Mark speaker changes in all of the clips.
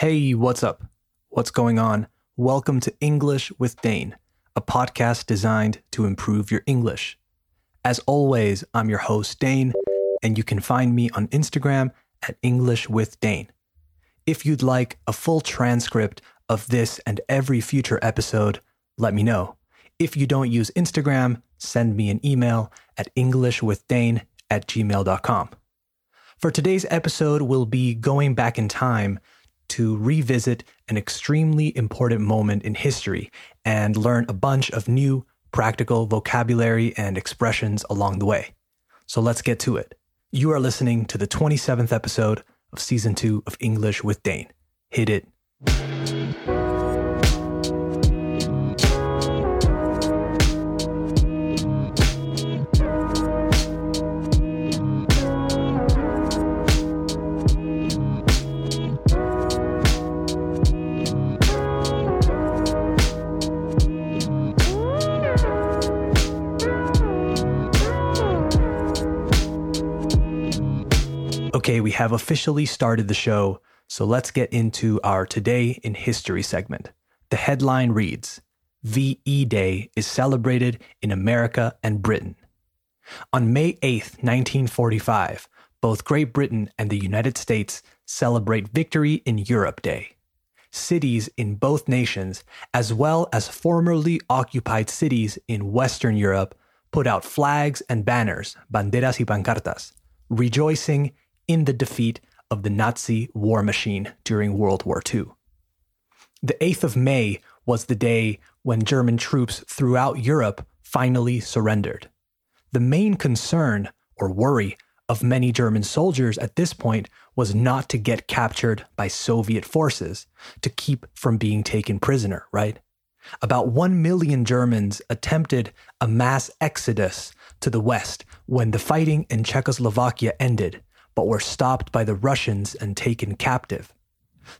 Speaker 1: Hey, what's up? What's going on? Welcome to English with Dane, a podcast designed to improve your English. As always, I'm your host, Dane, and you can find me on Instagram at English with Dane. If you'd like a full transcript of this and every future episode, let me know. If you don't use Instagram, send me an email at englishwithdane at gmail.com. For today's episode, we'll be going back in time to revisit an extremely important moment in history and learn a bunch of new practical vocabulary and expressions along the way. So let's get to it. You are listening to the 27th episode of season two of English with Dane. Hit it. Have officially started the show, so let's get into our Today in History segment. The headline reads VE Day is celebrated in America and Britain. On May 8, 1945, both Great Britain and the United States celebrate Victory in Europe Day. Cities in both nations, as well as formerly occupied cities in Western Europe, put out flags and banners, banderas y pancartas, rejoicing in the defeat of the Nazi war machine during World War II. The 8th of May was the day when German troops throughout Europe finally surrendered. The main concern or worry of many German soldiers at this point was not to get captured by Soviet forces, to keep from being taken prisoner, right? About 1 million Germans attempted a mass exodus to the west when the fighting in Czechoslovakia ended but were stopped by the Russians and taken captive.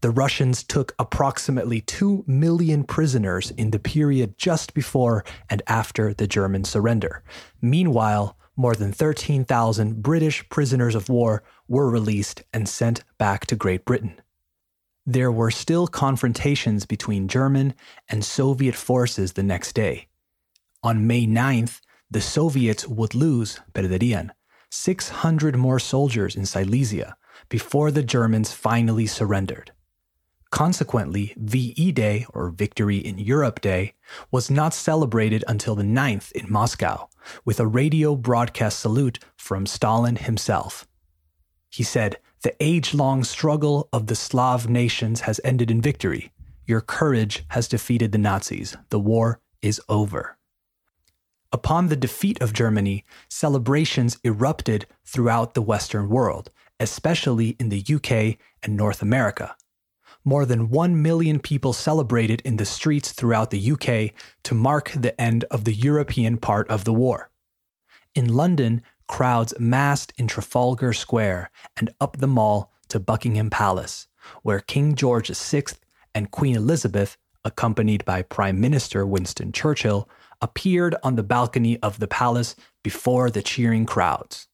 Speaker 1: The Russians took approximately 2 million prisoners in the period just before and after the German surrender. Meanwhile, more than 13,000 British prisoners of war were released and sent back to Great Britain. There were still confrontations between German and Soviet forces the next day. On May 9th, the Soviets would lose, perderían, 600 more soldiers in Silesia before the Germans finally surrendered. Consequently, VE Day, or Victory in Europe Day, was not celebrated until the 9th in Moscow, with a radio broadcast salute from Stalin himself. He said, The age long struggle of the Slav nations has ended in victory. Your courage has defeated the Nazis. The war is over. Upon the defeat of Germany, celebrations erupted throughout the Western world, especially in the UK and North America. More than 1 million people celebrated in the streets throughout the UK to mark the end of the European part of the war. In London, crowds massed in Trafalgar Square and up the mall to Buckingham Palace, where King George VI and Queen Elizabeth, accompanied by Prime Minister Winston Churchill, appeared on the balcony of the palace before the cheering crowds.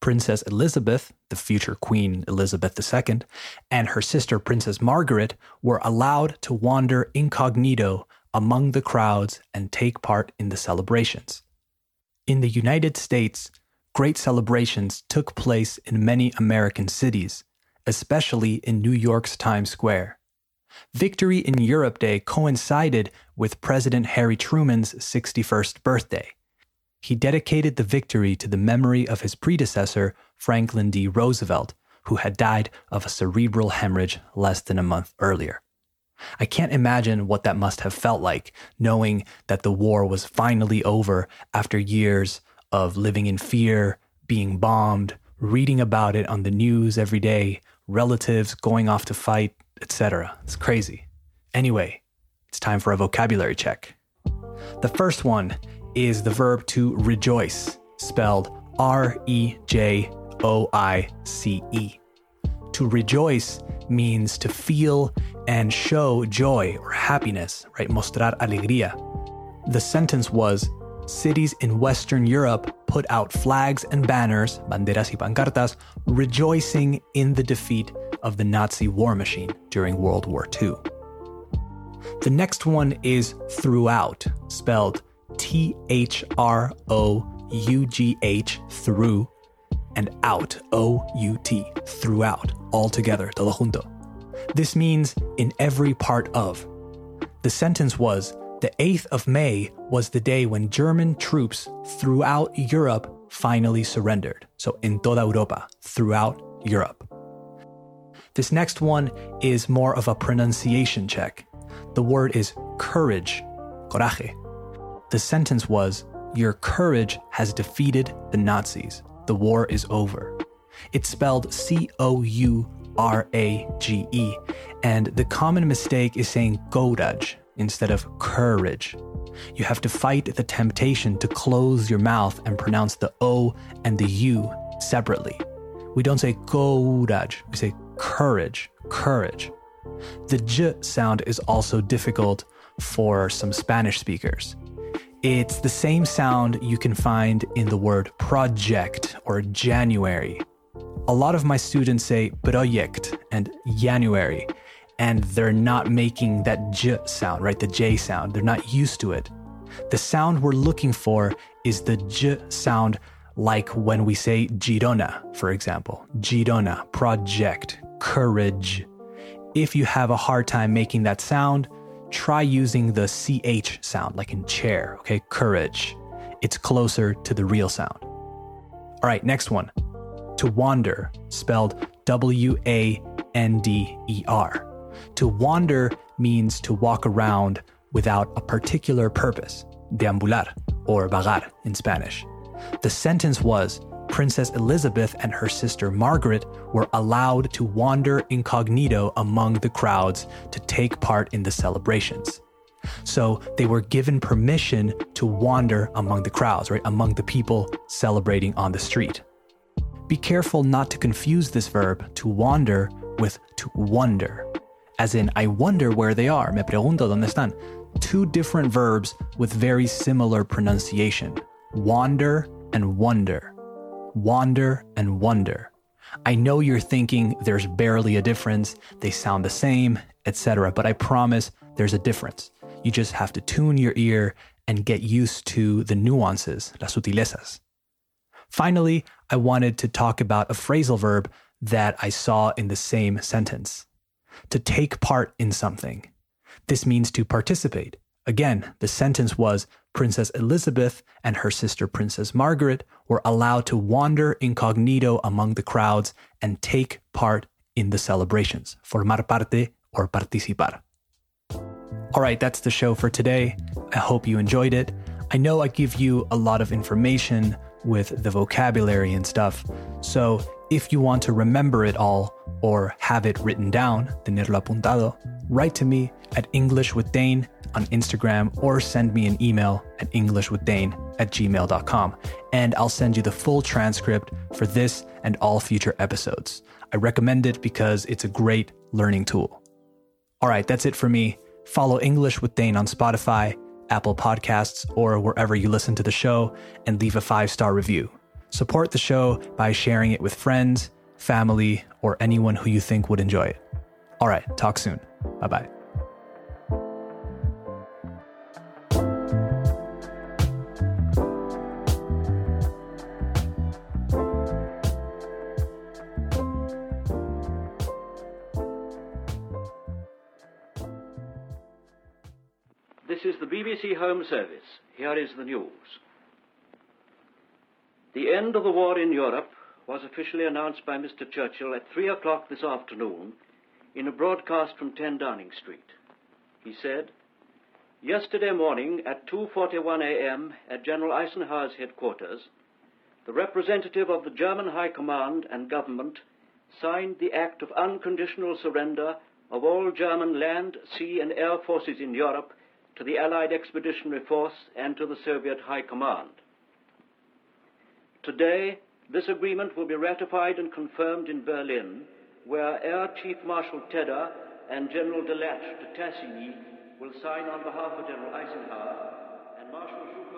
Speaker 1: Princess Elizabeth, the future Queen Elizabeth II, and her sister Princess Margaret were allowed to wander incognito among the crowds and take part in the celebrations. In the United States, great celebrations took place in many American cities, especially in New York's Times Square. Victory in Europe Day coincided with President Harry Truman's 61st birthday. He dedicated the victory to the memory of his predecessor, Franklin D. Roosevelt, who had died of a cerebral hemorrhage less than a month earlier. I can't imagine what that must have felt like, knowing that the war was finally over after years of living in fear, being bombed, reading about it on the news every day, relatives going off to fight, etc. It's crazy. Anyway, it's time for a vocabulary check. The first one is the verb to rejoice, spelled R E J O I C E. To rejoice means to feel and show joy or happiness, right? Mostrar alegría. The sentence was Cities in Western Europe put out flags and banners, banderas y pancartas, rejoicing in the defeat of the Nazi war machine during World War II. The next one is throughout, spelled T H R O U G H, through, and out, O U T, throughout, all together, todo junto. This means in every part of. The sentence was the 8th of May was the day when German troops throughout Europe finally surrendered. So, in toda Europa, throughout Europe. This next one is more of a pronunciation check. The word is courage, coraje. The sentence was, Your courage has defeated the Nazis. The war is over. It's spelled C O U R A G E, and the common mistake is saying courage instead of courage. You have to fight the temptation to close your mouth and pronounce the O and the U separately. We don't say courage, we say courage, courage. The J sound is also difficult for some Spanish speakers. It's the same sound you can find in the word project or January. A lot of my students say project and January, and they're not making that J sound, right? The J sound. They're not used to it. The sound we're looking for is the J sound, like when we say Girona, for example. Girona, project, courage. If you have a hard time making that sound, try using the CH sound, like in chair, okay? Courage. It's closer to the real sound. All right, next one. To wander, spelled W A N D E R. To wander means to walk around without a particular purpose, deambular, or vagar in Spanish. The sentence was Princess Elizabeth and her sister Margaret were allowed to wander incognito among the crowds to take part in the celebrations. So they were given permission to wander among the crowds, right? Among the people celebrating on the street. Be careful not to confuse this verb, to wander, with to wonder as in, I wonder where they are. Me pregunto dónde están. Two different verbs with very similar pronunciation wander and wonder. Wander and wonder. I know you're thinking there's barely a difference, they sound the same, etc., but I promise there's a difference. You just have to tune your ear and get used to the nuances, las sutilezas. Finally, I wanted to talk about a phrasal verb that I saw in the same sentence to take part in something. This means to participate. Again, the sentence was Princess Elizabeth and her sister Princess Margaret were allowed to wander incognito among the crowds and take part in the celebrations. Formar parte or participar. All right, that's the show for today. I hope you enjoyed it. I know I give you a lot of information with the vocabulary and stuff. So if you want to remember it all or have it written down, tenerlo apuntado, write to me at English with Dane on Instagram or send me an email at englishwithdane at gmail.com and I'll send you the full transcript for this and all future episodes. I recommend it because it's a great learning tool. All right, that's it for me. Follow English with Dane on Spotify Apple Podcasts, or wherever you listen to the show, and leave a five star review. Support the show by sharing it with friends, family, or anyone who you think would enjoy it. All right, talk soon. Bye bye.
Speaker 2: This is the BBC Home Service. Here is the news. The end of the war in Europe was officially announced by Mr. Churchill at 3 o'clock this afternoon in a broadcast from 10 Downing Street. He said, Yesterday morning at 2.41 a.m. at General Eisenhower's headquarters, the representative of the German High Command and government signed the act of unconditional surrender of all German land, sea, and air forces in Europe to the Allied Expeditionary Force and to the Soviet High Command. Today, this agreement will be ratified and confirmed in Berlin, where Air Chief Marshal Tedder and General de de Tassigny will sign on behalf of General Eisenhower and Marshal